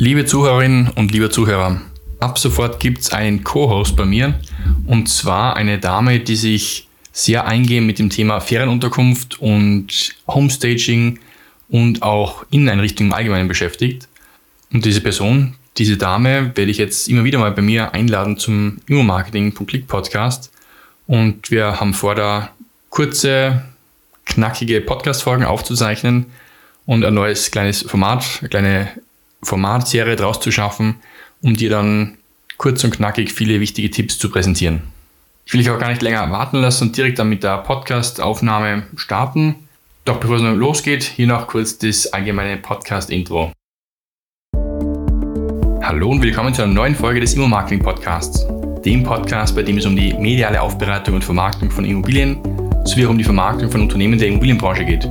Liebe Zuhörerinnen und liebe Zuhörer, ab sofort gibt es einen Co-Host bei mir und zwar eine Dame, die sich sehr eingehend mit dem Thema Ferienunterkunft und Homestaging und auch Inneneinrichtungen im Allgemeinen beschäftigt. Und diese Person, diese Dame, werde ich jetzt immer wieder mal bei mir einladen zum Immomarketing.click Podcast. Und wir haben vor, da kurze, knackige Podcast-Folgen aufzuzeichnen und ein neues kleines Format, eine kleine Formatserie draus zu schaffen, um dir dann kurz und knackig viele wichtige Tipps zu präsentieren. Ich will dich auch gar nicht länger warten lassen und direkt dann mit der Podcast-Aufnahme starten. Doch bevor es losgeht, hier noch kurz das allgemeine Podcast-Intro. Hallo und willkommen zu einer neuen Folge des Immo-Marketing-Podcasts, dem Podcast, bei dem es um die mediale Aufbereitung und Vermarktung von Immobilien sowie auch um die Vermarktung von Unternehmen der Immobilienbranche geht.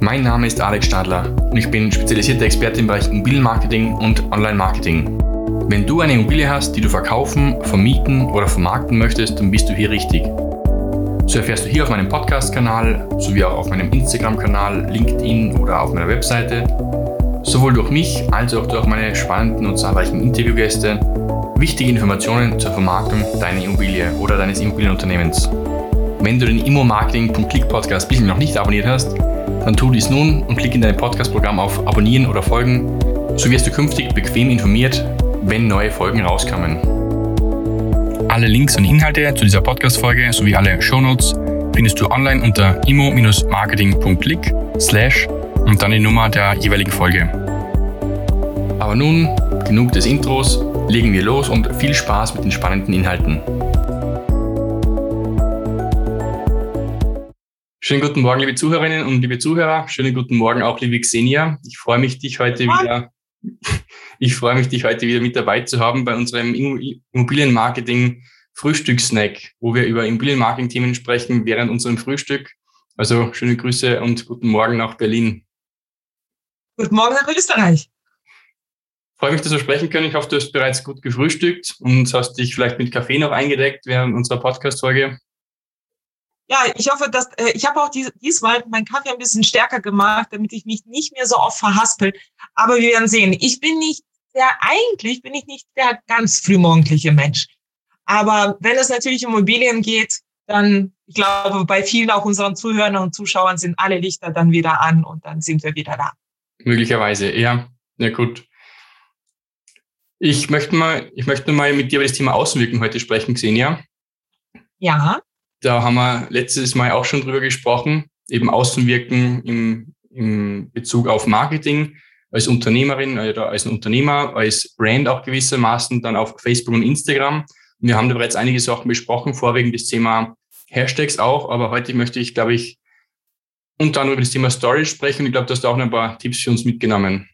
Mein Name ist Alex Stadler und ich bin spezialisierter Experte im Bereich Immobilienmarketing und Online-Marketing. Wenn du eine Immobilie hast, die du verkaufen, vermieten oder vermarkten möchtest, dann bist du hier richtig. So erfährst du hier auf meinem Podcast-Kanal sowie auch auf meinem Instagram-Kanal, LinkedIn oder auf meiner Webseite sowohl durch mich als auch durch meine spannenden und zahlreichen Interviewgäste wichtige Informationen zur Vermarktung deiner Immobilie oder deines Immobilienunternehmens. Wenn du den Immo-Marketing.click Podcast bisher noch nicht abonniert hast, dann tu dies nun und klick in dein Podcast-Programm auf Abonnieren oder Folgen, so wirst du künftig bequem informiert, wenn neue Folgen rauskommen. Alle Links und Inhalte zu dieser Podcast-Folge sowie alle Shownotes findest du online unter imo-marketing.click slash und dann die Nummer der jeweiligen Folge. Aber nun, genug des Intros, legen wir los und viel Spaß mit den spannenden Inhalten. Schönen guten Morgen, liebe Zuhörerinnen und liebe Zuhörer. Schönen guten Morgen auch, liebe Xenia. Ich freue mich, dich heute wieder ich freue mich, dich heute wieder mit dabei zu haben bei unserem Immobilienmarketing Frühstückssnack, wo wir über Immobilienmarketing-Themen sprechen während unserem Frühstück. Also schöne Grüße und guten Morgen nach Berlin. Guten Morgen nach Österreich. Ich freue mich, dass wir sprechen können. Ich hoffe, du hast bereits gut gefrühstückt und hast dich vielleicht mit Kaffee noch eingedeckt während unserer Podcast-Folge. Ja, ich hoffe, dass äh, ich habe auch dies, diesmal meinen Kaffee ein bisschen stärker gemacht, damit ich mich nicht mehr so oft verhaspel. Aber wir werden sehen. Ich bin nicht der, eigentlich bin ich nicht der ganz frühmorgendliche Mensch. Aber wenn es natürlich um Immobilien geht, dann, ich glaube, bei vielen auch unseren Zuhörern und Zuschauern sind alle Lichter dann wieder an und dann sind wir wieder da. Möglicherweise, ja. Ja, gut. Ich möchte mal, ich möchte mal mit dir über das Thema Außenwirkung heute sprechen, Xenia. Ja. Da haben wir letztes Mal auch schon drüber gesprochen, eben Außenwirken im, im Bezug auf Marketing als Unternehmerin oder als Unternehmer, als Brand auch gewissermaßen, dann auf Facebook und Instagram. Wir haben da bereits einige Sachen besprochen, vorwiegend das Thema Hashtags auch, aber heute möchte ich, glaube ich, unter anderem über das Thema Stories sprechen. Ich glaube, du hast auch noch ein paar Tipps für uns mitgenommen.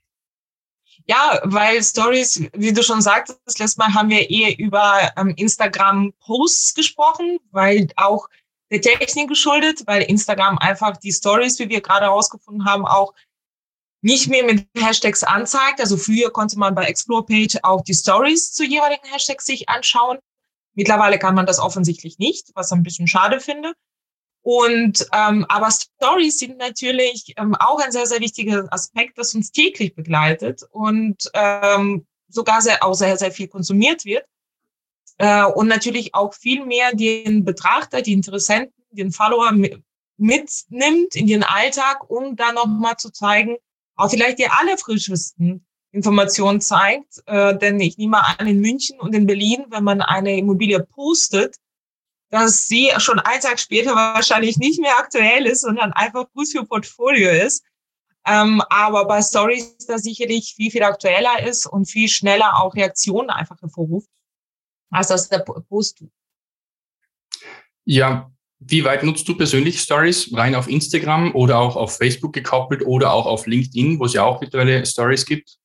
Ja, weil Stories, wie du schon sagtest, letztes Mal haben wir eher über ähm, Instagram-Posts gesprochen, weil auch der Technik geschuldet, weil Instagram einfach die Stories, wie wir gerade herausgefunden haben, auch nicht mehr mit Hashtags anzeigt. Also früher konnte man bei Explore Page auch die Stories zu jeweiligen Hashtags sich anschauen. Mittlerweile kann man das offensichtlich nicht, was ich ein bisschen schade finde. Und ähm, aber Stories sind natürlich ähm, auch ein sehr, sehr wichtiger Aspekt, das uns täglich begleitet und ähm, sogar sehr, auch sehr, sehr viel konsumiert wird. Äh, und natürlich auch viel mehr den Betrachter, die Interessenten, den Follower mitnimmt in den Alltag, um dann nochmal zu zeigen, auch vielleicht die allerfrischesten Informationen zeigt. Äh, denn ich nehme an, in München und in Berlin, wenn man eine Immobilie postet, dass sie schon einen Tag später wahrscheinlich nicht mehr aktuell ist, sondern einfach gut für Portfolio ist. Ähm, aber bei Stories da sicherlich viel, viel aktueller ist und viel schneller auch Reaktionen einfach hervorruft, als das der Post tut. Ja, wie weit nutzt du persönlich Stories? Rein auf Instagram oder auch auf Facebook gekoppelt oder auch auf LinkedIn, wo es ja auch mittlerweile Stories gibt?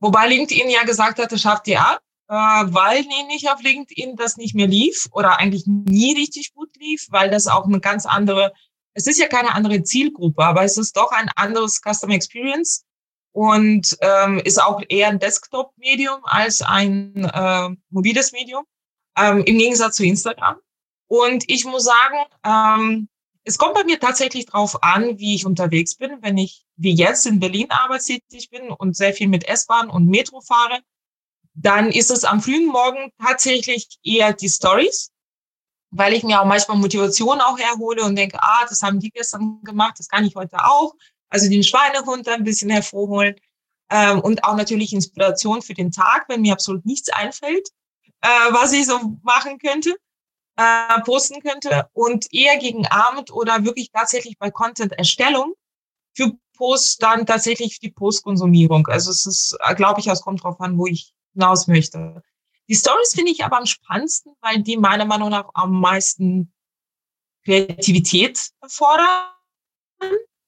Wobei LinkedIn ja gesagt hat, das schafft ihr ab, äh, weil nämlich auf LinkedIn das nicht mehr lief oder eigentlich nie richtig gut lief, weil das auch eine ganz andere, es ist ja keine andere Zielgruppe, aber es ist doch ein anderes Customer Experience und ähm, ist auch eher ein Desktop-Medium als ein äh, mobiles Medium, ähm, im Gegensatz zu Instagram. Und ich muss sagen, ähm, es kommt bei mir tatsächlich drauf an, wie ich unterwegs bin. Wenn ich wie jetzt in Berlin arbeitstätig bin und sehr viel mit S-Bahn und Metro fahre, dann ist es am frühen Morgen tatsächlich eher die Stories, weil ich mir auch manchmal Motivation auch herhole und denke, ah, das haben die gestern gemacht, das kann ich heute auch. Also den Schweinehund ein bisschen hervorholen ähm, und auch natürlich Inspiration für den Tag, wenn mir absolut nichts einfällt, äh, was ich so machen könnte äh, posten könnte und eher gegen Abend oder wirklich tatsächlich bei Content-Erstellung für Post dann tatsächlich die Postkonsumierung. Also es ist, äh, glaube ich, es kommt drauf an, wo ich hinaus möchte. Die Stories finde ich aber am spannendsten, weil die meiner Meinung nach am meisten Kreativität erfordern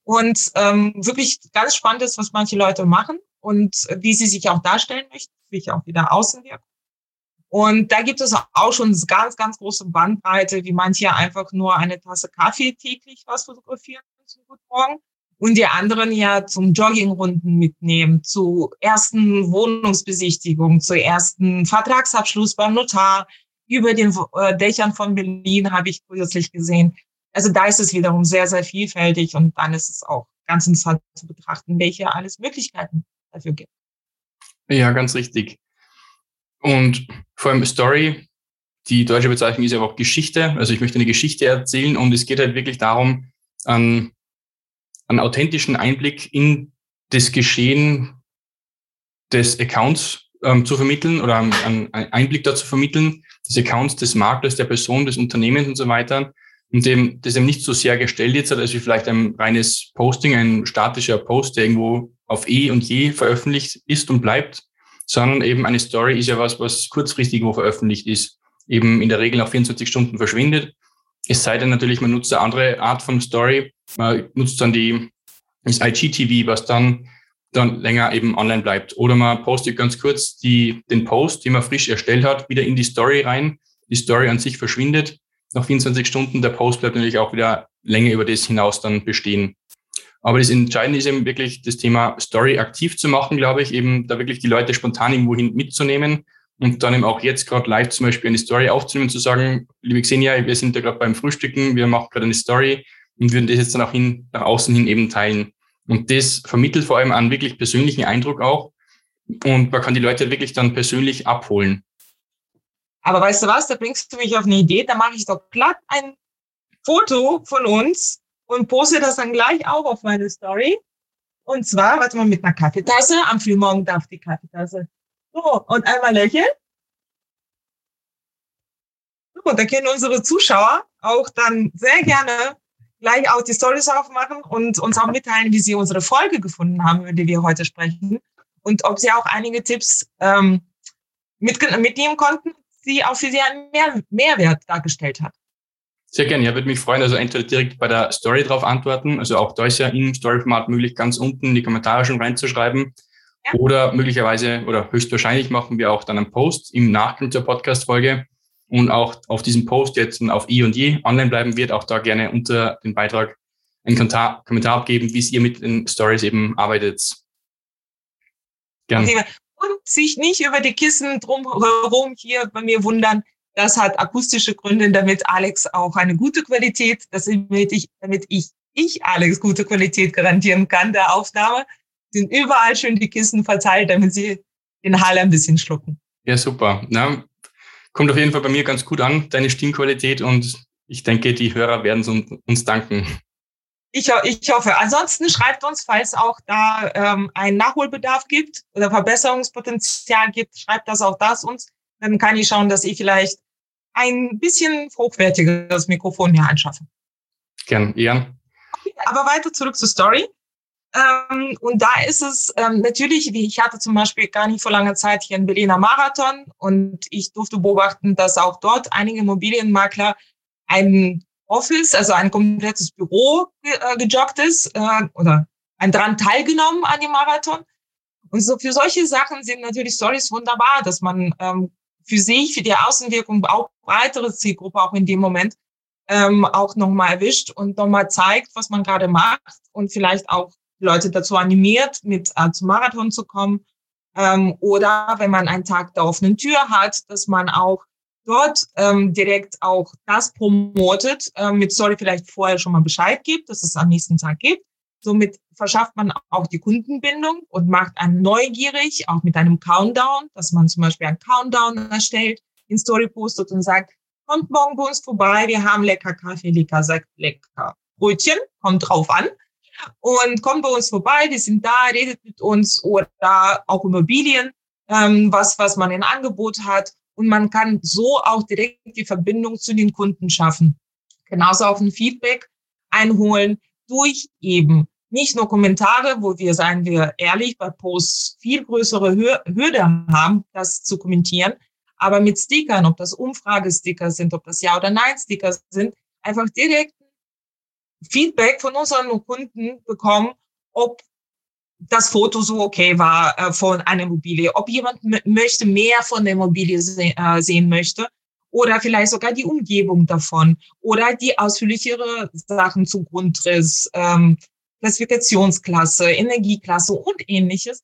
und ähm, wirklich ganz spannend ist, was manche Leute machen und wie sie sich auch darstellen möchten, wie ich auch wieder Außenwirkung. Und da gibt es auch schon ganz, ganz große Bandbreite, wie manche einfach nur eine Tasse Kaffee täglich was fotografieren zum Guten Morgen und die anderen ja zum Joggingrunden mitnehmen, zu ersten Wohnungsbesichtigungen, zu ersten Vertragsabschluss beim Notar. Über den äh, Dächern von Berlin habe ich kürzlich gesehen. Also da ist es wiederum sehr, sehr vielfältig und dann ist es auch ganz interessant zu betrachten, welche alles Möglichkeiten dafür gibt. Ja, ganz richtig. Und vor allem Story, die deutsche Bezeichnung ist ja auch Geschichte. Also ich möchte eine Geschichte erzählen und es geht halt wirklich darum, an, einen authentischen Einblick in das Geschehen des Accounts ähm, zu vermitteln oder einen, Einblick dazu vermitteln, des Accounts, des Maklers, der Person, des Unternehmens und so weiter. Und dem, das eben nicht so sehr gestellt jetzt als wie vielleicht ein reines Posting, ein statischer Post, der irgendwo auf E und Je veröffentlicht ist und bleibt, sondern eben eine Story ist ja was, was kurzfristig wo veröffentlicht ist, eben in der Regel nach 24 Stunden verschwindet. Es sei denn natürlich, man nutzt eine andere Art von Story, man nutzt dann die, das IGTV, was dann, dann länger eben online bleibt. Oder man postet ganz kurz die, den Post, den man frisch erstellt hat, wieder in die Story rein. Die Story an sich verschwindet nach 24 Stunden. Der Post bleibt natürlich auch wieder länger über das hinaus dann bestehen. Aber das Entscheidende ist eben wirklich das Thema Story aktiv zu machen, glaube ich, eben da wirklich die Leute spontan irgendwohin mitzunehmen und dann eben auch jetzt gerade live zum Beispiel eine Story aufzunehmen, zu sagen, liebe Xenia, wir sind da gerade beim Frühstücken, wir machen gerade eine Story und würden das jetzt dann auch hin, nach außen hin eben teilen. Und das vermittelt vor allem einen wirklich persönlichen Eindruck auch. Und man kann die Leute wirklich dann persönlich abholen. Aber weißt du was, da bringst du mich auf eine Idee, da mache ich doch glatt ein Foto von uns und poste das dann gleich auch auf meine Story. Und zwar, warte mal, mit einer Kaffeetasse. Am Frühmorgen darf die Kaffeetasse. So, und einmal lächeln. So, und da können unsere Zuschauer auch dann sehr gerne gleich auch die Stories aufmachen und uns auch mitteilen, wie sie unsere Folge gefunden haben, über die wir heute sprechen. Und ob sie auch einige Tipps ähm, mit, mitnehmen konnten, die auch für sie einen Mehr Mehrwert dargestellt hat. Sehr gerne, ja, würde mich freuen. Also entweder direkt bei der Story drauf antworten. Also auch da ist ja im Story-Format möglich, ganz unten in die Kommentare schon reinzuschreiben. Ja. Oder möglicherweise oder höchstwahrscheinlich machen wir auch dann einen Post im Nachgang zur Podcast-Folge und auch auf diesem Post jetzt auf i und je online bleiben wird, auch da gerne unter den Beitrag einen Kommentar, Kommentar abgeben, wie ihr mit den Stories eben arbeitet. Gerne. Und sich nicht über die Kissen drumherum hier bei mir wundern. Das hat akustische Gründe, damit Alex auch eine gute Qualität, damit ich, damit ich, ich Alex gute Qualität garantieren kann der Aufnahme, sind überall schön die Kissen verteilt, damit sie den Hall ein bisschen schlucken. Ja, super. Na, kommt auf jeden Fall bei mir ganz gut an, deine Stimmqualität und ich denke, die Hörer werden uns, uns danken. Ich, ich hoffe. Ansonsten schreibt uns, falls auch da ähm, ein Nachholbedarf gibt oder Verbesserungspotenzial gibt, schreibt das auch das uns dann kann ich schauen, dass ich vielleicht ein bisschen hochwertigeres Mikrofon hier anschaffe. Gern, Ian. Okay, aber weiter zurück zur Story. Ähm, und da ist es ähm, natürlich, wie ich hatte zum Beispiel gar nicht vor langer Zeit hier einen Berliner Marathon und ich durfte beobachten, dass auch dort einige Immobilienmakler ein Office, also ein komplettes Büro äh, gejoggt ist äh, oder ein dran teilgenommen an dem Marathon. Und so für solche Sachen sind natürlich Stories wunderbar, dass man ähm, für sich, für die Außenwirkung, auch breitere Zielgruppe auch in dem Moment ähm, auch nochmal erwischt und nochmal zeigt, was man gerade macht und vielleicht auch Leute dazu animiert, mit äh, zum Marathon zu kommen. Ähm, oder wenn man einen Tag der offenen Tür hat, dass man auch dort ähm, direkt auch das promotet, ähm, mit Story vielleicht vorher schon mal Bescheid gibt, dass es am nächsten Tag gibt. Somit verschafft man auch die Kundenbindung und macht einen neugierig, auch mit einem Countdown, dass man zum Beispiel einen Countdown erstellt, in Story postet und sagt, kommt morgen bei uns vorbei, wir haben lecker Kaffee, lecker Sekt, lecker Brötchen, kommt drauf an. Und kommt bei uns vorbei, wir sind da, redet mit uns oder auch Immobilien, ähm, was, was man in Angebot hat. Und man kann so auch direkt die Verbindung zu den Kunden schaffen. Genauso auch ein Feedback einholen durch eben nicht nur Kommentare, wo wir, seien wir ehrlich, bei Posts viel größere Hürde haben, das zu kommentieren, aber mit Stickern, ob das Umfragesticker sind, ob das Ja- oder Nein-Sticker sind, einfach direkt Feedback von unseren Kunden bekommen, ob das Foto so okay war äh, von einer Immobilie, ob jemand möchte mehr von der Immobilie se äh, sehen möchte oder vielleicht sogar die Umgebung davon oder die ausführlichere Sachen zum Grundriss, ähm, Klassifikationsklasse, Energieklasse und ähnliches.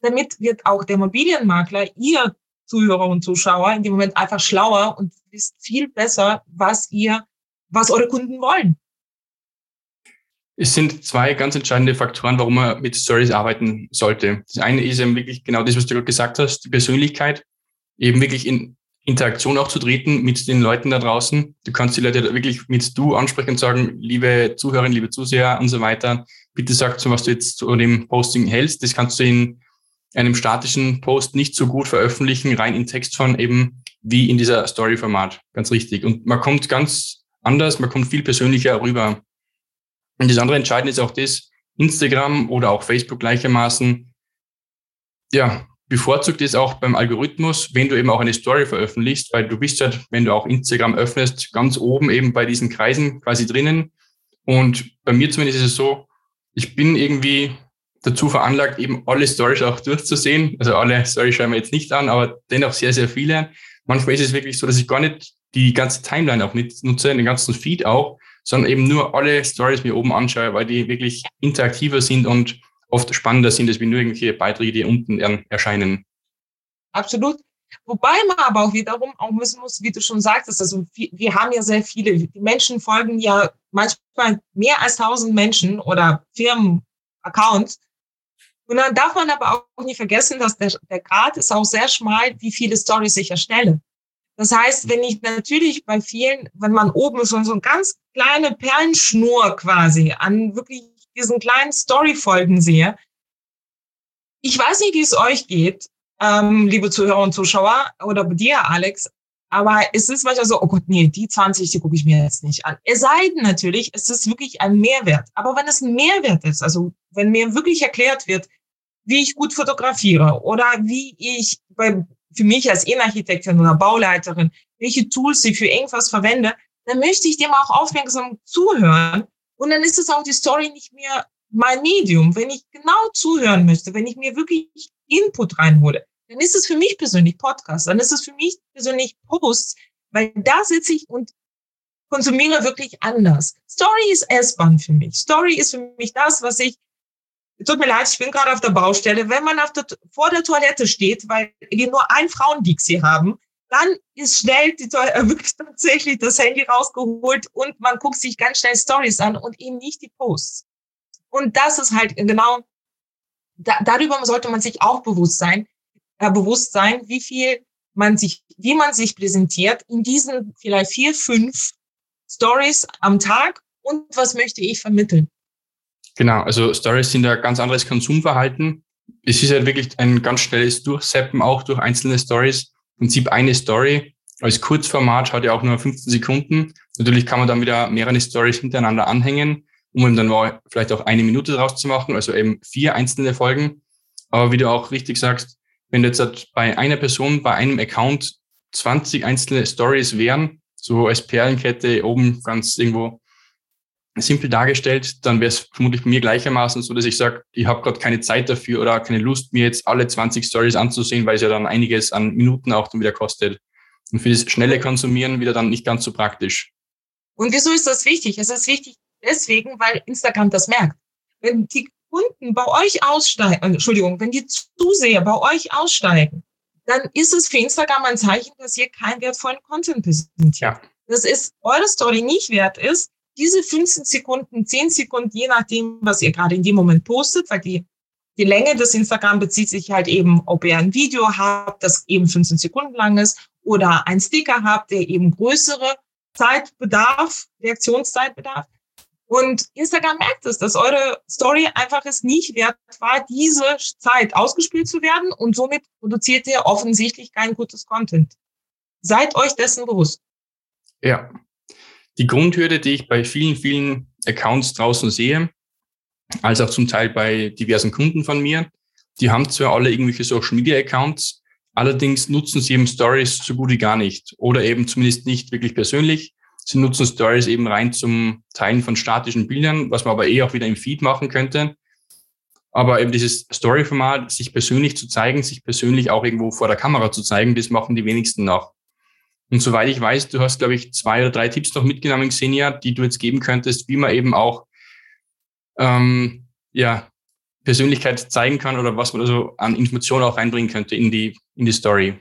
Damit wird auch der Immobilienmakler, ihr Zuhörer und Zuschauer, in dem Moment einfach schlauer und wisst viel besser, was ihr, was eure Kunden wollen. Es sind zwei ganz entscheidende Faktoren, warum man mit Stories arbeiten sollte. Das eine ist eben wirklich genau das, was du gerade gesagt hast, die Persönlichkeit, eben wirklich in Interaktion auch zu treten mit den Leuten da draußen. Du kannst die Leute wirklich mit du ansprechen und sagen, liebe Zuhörerinnen, liebe Zuseher und so weiter, bitte sag so, was du jetzt zu dem Posting hältst. Das kannst du in einem statischen Post nicht so gut veröffentlichen, rein in Textform eben wie in dieser Story-Format. Ganz richtig. Und man kommt ganz anders, man kommt viel persönlicher rüber. Und das andere Entscheidende ist auch das, Instagram oder auch Facebook gleichermaßen, ja, bevorzugt ist auch beim Algorithmus, wenn du eben auch eine Story veröffentlichst, weil du bist halt, wenn du auch Instagram öffnest, ganz oben eben bei diesen Kreisen quasi drinnen. Und bei mir zumindest ist es so, ich bin irgendwie dazu veranlagt, eben alle Stories auch durchzusehen. Also alle Stories schauen wir jetzt nicht an, aber dennoch sehr, sehr viele. Manchmal ist es wirklich so, dass ich gar nicht die ganze Timeline auch nicht nutze, den ganzen Feed auch, sondern eben nur alle Stories mir oben anschaue, weil die wirklich interaktiver sind und oft spannender sind, als wie nur irgendwelche Beiträge, die unten erscheinen. Absolut. Wobei man aber auch wiederum auch wissen muss, wie du schon sagtest, also wir haben ja sehr viele, die Menschen folgen ja manchmal mehr als tausend Menschen oder Firmen-Accounts. Und dann darf man aber auch nicht vergessen, dass der, der Grad ist auch sehr schmal, wie viele Stories ich erstelle. Das heißt, wenn ich natürlich bei vielen, wenn man oben schon so eine ganz kleine Perlenschnur quasi an wirklich diesen kleinen Story-Folgen sehe. Ich weiß nicht, wie es euch geht, ähm, liebe Zuhörer und Zuschauer, oder dir, Alex, aber es ist manchmal so, oh Gott, nee, die 20, die gucke ich mir jetzt nicht an. Es sei denn natürlich, es ist wirklich ein Mehrwert. Aber wenn es ein Mehrwert ist, also wenn mir wirklich erklärt wird, wie ich gut fotografiere oder wie ich bei, für mich als Innenarchitektin oder Bauleiterin, welche Tools ich für irgendwas verwende, dann möchte ich dem auch aufmerksam zuhören und dann ist es auch die Story nicht mehr mein Medium. Wenn ich genau zuhören möchte, wenn ich mir wirklich Input reinhole, dann ist es für mich persönlich Podcast, dann ist es für mich persönlich Posts, weil da sitze ich und konsumiere wirklich anders. Story ist S-Bahn für mich. Story ist für mich das, was ich Tut mir leid, ich bin gerade auf der Baustelle. Wenn man der, vor der Toilette steht, weil wir nur ein Frauendixie haben, dann ist schnell die, äh, wirklich tatsächlich das Handy rausgeholt und man guckt sich ganz schnell Stories an und eben nicht die Posts. Und das ist halt genau, da, darüber sollte man sich auch bewusst sein, äh, bewusst sein, wie viel man sich, wie man sich präsentiert in diesen vielleicht vier, fünf Stories am Tag und was möchte ich vermitteln. Genau, also Stories sind ein ganz anderes Konsumverhalten. Es ist halt wirklich ein ganz schnelles Durchseppen auch durch einzelne Stories Prinzip eine Story als Kurzformat hat ja auch nur 15 Sekunden. Natürlich kann man dann wieder mehrere Stories hintereinander anhängen, um dann mal vielleicht auch eine Minute draus zu machen, also eben vier einzelne Folgen. Aber wie du auch richtig sagst, wenn jetzt halt bei einer Person, bei einem Account 20 einzelne Stories wären, so als Perlenkette oben ganz irgendwo simpel dargestellt, dann wäre es vermutlich bei mir gleichermaßen so, dass ich sage, ich habe gerade keine Zeit dafür oder keine Lust, mir jetzt alle 20 Stories anzusehen, weil es ja dann einiges an Minuten auch dann wieder kostet. Und für das schnelle Konsumieren wieder dann nicht ganz so praktisch. Und wieso ist das wichtig? Es ist wichtig deswegen, weil Instagram das merkt. Wenn die Kunden bei euch aussteigen, Entschuldigung, wenn die Zuseher bei euch aussteigen, dann ist es für Instagram ein Zeichen, dass ihr keinen wertvollen Content präsentiert. Ja. Das ist eure Story nicht wert ist, diese 15 Sekunden, 10 Sekunden, je nachdem, was ihr gerade in dem Moment postet, weil die, die Länge des Instagram bezieht sich halt eben, ob ihr ein Video habt, das eben 15 Sekunden lang ist, oder ein Sticker habt, der eben größere Zeitbedarf, Reaktionszeitbedarf. Und Instagram merkt es, dass eure Story einfach es nicht wert war, diese Zeit ausgespielt zu werden und somit produziert ihr offensichtlich kein gutes Content. Seid euch dessen bewusst. Ja. Die Grundhürde, die ich bei vielen, vielen Accounts draußen sehe, als auch zum Teil bei diversen Kunden von mir, die haben zwar alle irgendwelche Social Media Accounts, allerdings nutzen sie eben Stories so gut wie gar nicht oder eben zumindest nicht wirklich persönlich Sie nutzen Stories eben rein zum Teilen von statischen Bildern, was man aber eh auch wieder im Feed machen könnte. Aber eben dieses Story-Format, sich persönlich zu zeigen, sich persönlich auch irgendwo vor der Kamera zu zeigen, das machen die wenigsten noch. Und soweit ich weiß, du hast, glaube ich, zwei oder drei Tipps noch mitgenommen, Xenia, die du jetzt geben könntest, wie man eben auch ähm, ja, Persönlichkeit zeigen kann oder was man also an Informationen auch reinbringen könnte in die, in die Story.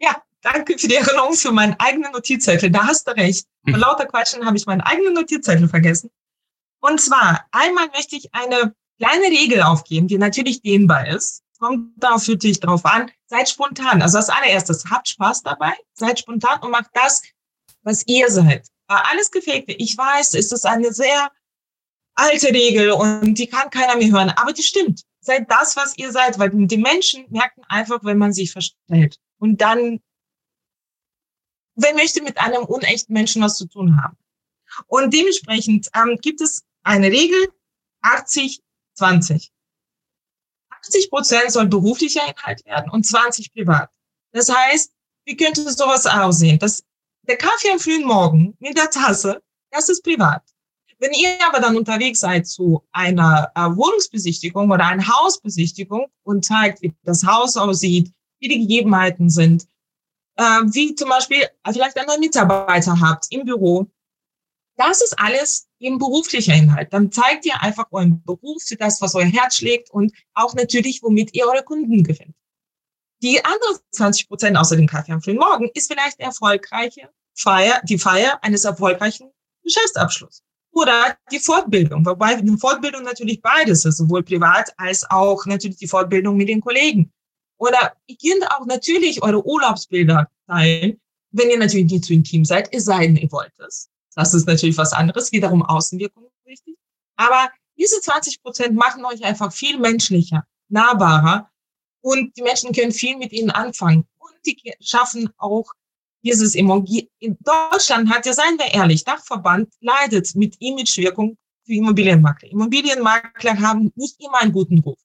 Ja, danke für die Erinnerung für meinen eigenen Notizzettel. Da hast du recht. Vor hm. lauter Quatschen habe ich meinen eigenen Notizzettel vergessen. Und zwar, einmal möchte ich eine kleine Regel aufgeben, die natürlich dehnbar ist. Kommt darauf natürlich drauf an. Seid spontan. Also als allererstes, habt Spaß dabei, seid spontan und macht das, was ihr seid. Bei alles Gefakte, ich weiß, ist das eine sehr alte Regel und die kann keiner mehr hören, aber die stimmt. Seid das, was ihr seid, weil die Menschen merken einfach, wenn man sich verstellt. Und dann wer möchte mit einem unechten Menschen was zu tun haben? Und dementsprechend ähm, gibt es eine Regel 80, 20. 80 Prozent soll beruflicher Inhalt werden und 20% privat. Das heißt, wie könnte sowas aussehen? Das, der Kaffee am frühen Morgen mit der Tasse, das ist privat. Wenn ihr aber dann unterwegs seid zu einer äh, Wohnungsbesichtigung oder einer Hausbesichtigung und zeigt, wie das Haus aussieht, wie die Gegebenheiten sind, äh, wie zum Beispiel vielleicht einen Mitarbeiter habt im Büro. Das ist alles eben beruflicher Inhalt. Dann zeigt ihr einfach euren Beruf für das, was euer Herz schlägt und auch natürlich, womit ihr eure Kunden gewinnt. Die anderen 20 Prozent außer dem Kaffee am frühen Morgen ist vielleicht erfolgreiche Feier, die Feier eines erfolgreichen Geschäftsabschlusses oder die Fortbildung, wobei die Fortbildung natürlich beides ist, sowohl privat als auch natürlich die Fortbildung mit den Kollegen. Oder ihr könnt auch natürlich eure Urlaubsbilder teilen, wenn ihr natürlich nicht zu intim seid, es sei denn, ihr wollt es. Das ist natürlich was anderes, wiederum Außenwirkung richtig. Aber diese 20 Prozent machen euch einfach viel menschlicher, nahbarer und die Menschen können viel mit ihnen anfangen. Und die schaffen auch dieses Immobilien. In Deutschland hat ja, seien wir ehrlich, Dachverband leidet mit Imagewirkung für Immobilienmakler. Immobilienmakler haben nicht immer einen guten Ruf.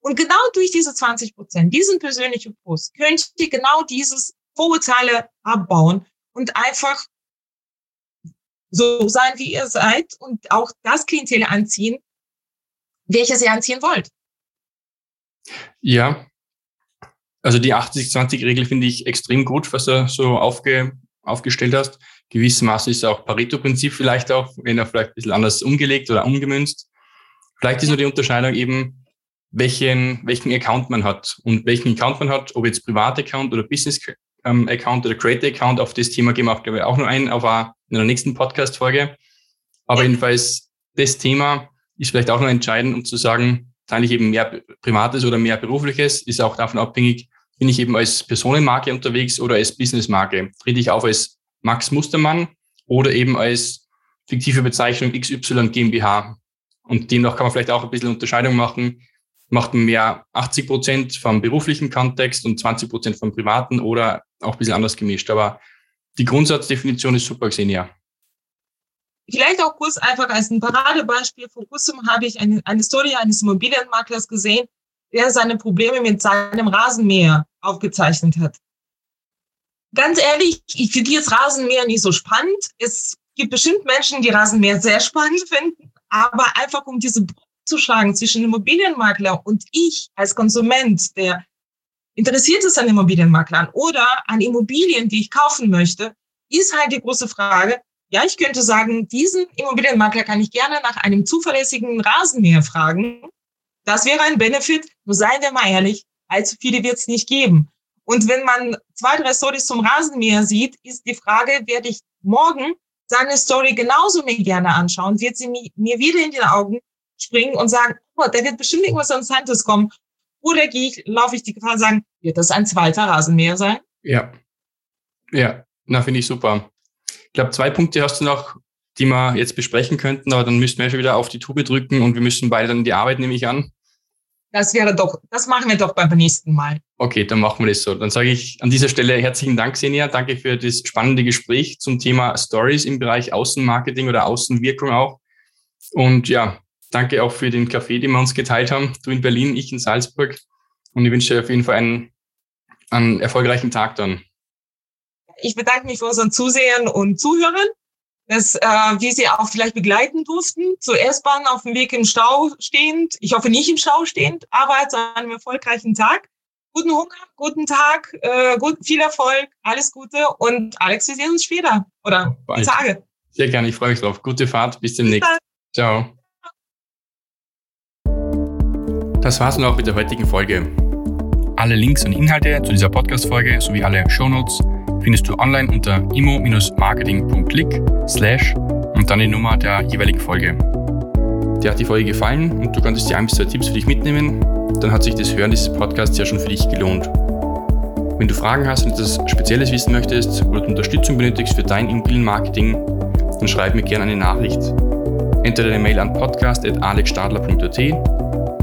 Und genau durch diese 20 Prozent, diesen persönlichen Post, könnt ihr genau dieses Vorurteile abbauen und einfach so sein, wie ihr seid und auch das Klientel anziehen, welches ihr anziehen wollt. Ja, also die 80-20-Regel finde ich extrem gut, was du so aufge, aufgestellt hast. Gewissermaßen ist auch Pareto-Prinzip vielleicht auch, wenn er vielleicht ein bisschen anders umgelegt oder umgemünzt. Vielleicht ist nur die Unterscheidung eben, welchen, welchen Account man hat und welchen Account man hat, ob jetzt Privataccount oder Business-Account oder Creator-Account. Auf das Thema gehen wir auch, glaube ich, auch noch ein auf eine, in der nächsten Podcast-Folge. Aber jedenfalls, das Thema ist vielleicht auch noch entscheidend, um zu sagen, teile ich eben mehr Privates oder mehr Berufliches, ist auch davon abhängig, bin ich eben als Personenmarke unterwegs oder als Businessmarke. Trete ich auf als Max Mustermann oder eben als fiktive Bezeichnung XY GmbH. Und demnach kann man vielleicht auch ein bisschen Unterscheidung machen, macht man mehr 80 Prozent vom beruflichen Kontext und 20 Prozent vom privaten oder auch ein bisschen anders gemischt. Aber die Grundsatzdefinition ist super gesehen, ja. Vielleicht auch kurz einfach als ein Paradebeispiel. Vor kurzem habe ich eine, eine Story eines Immobilienmaklers gesehen, der seine Probleme mit seinem Rasenmäher aufgezeichnet hat. Ganz ehrlich, ich finde jetzt Rasenmäher nicht so spannend. Es gibt bestimmt Menschen, die Rasenmäher sehr spannend finden, aber einfach um diese zu schlagen zwischen Immobilienmakler und ich als Konsument, der interessiert ist an Immobilienmaklern oder an Immobilien, die ich kaufen möchte, ist halt die große Frage. Ja, ich könnte sagen, diesen Immobilienmakler kann ich gerne nach einem zuverlässigen Rasenmäher fragen. Das wäre ein Benefit. Nur seien wir mal ehrlich, allzu viele wird es nicht geben. Und wenn man zwei, drei Stories zum Rasenmäher sieht, ist die Frage, werde ich morgen seine Story genauso mir gerne anschauen, wird sie mir wieder in die Augen springen und sagen, oh, da wird bestimmt irgendwas Interessantes kommen. Oder gehe ich, laufe ich die Gefahr und sagen, wird das ein zweiter Rasenmäher sein? Ja. Ja, na, finde ich super. Ich glaube, zwei Punkte hast du noch, die wir jetzt besprechen könnten, aber dann müssten wir schon wieder auf die Tube drücken und wir müssen beide dann in die Arbeit, nehme ich an. Das wäre doch, das machen wir doch beim nächsten Mal. Okay, dann machen wir das so. Dann sage ich an dieser Stelle herzlichen Dank, Senia. Danke für das spannende Gespräch zum Thema Stories im Bereich Außenmarketing oder Außenwirkung auch. Und ja, danke auch für den Kaffee, den wir uns geteilt haben. Du in Berlin, ich in Salzburg. Und ich wünsche dir auf jeden Fall einen, einen erfolgreichen Tag dann. Ich bedanke mich für unseren Zusehern und Zuhörern dass äh, wir sie auch vielleicht begleiten durften. Zur S-Bahn auf dem Weg im Stau stehend. Ich hoffe nicht im Stau stehend, aber zu einem erfolgreichen Tag. Guten Hunger, guten Tag, äh, gut, viel Erfolg, alles Gute und Alex, wir sehen uns später oder Bald. Tage. Sehr gerne, ich freue mich drauf. Gute Fahrt, bis demnächst. Bis Ciao. Das war's nun auch mit der heutigen Folge. Alle Links und Inhalte zu dieser Podcast-Folge sowie alle Shownotes findest du online unter imo-marketing.click slash und dann die Nummer der jeweiligen Folge. Dir hat die Folge gefallen und du konntest dir ein bis zwei Tipps für dich mitnehmen, dann hat sich das Hören dieses Podcasts ja schon für dich gelohnt. Wenn du Fragen hast und etwas Spezielles wissen möchtest oder Unterstützung benötigst für dein Immobilienmarketing, dann schreib mir gerne eine Nachricht. Entweder eine Mail an podcast.alexstadler.at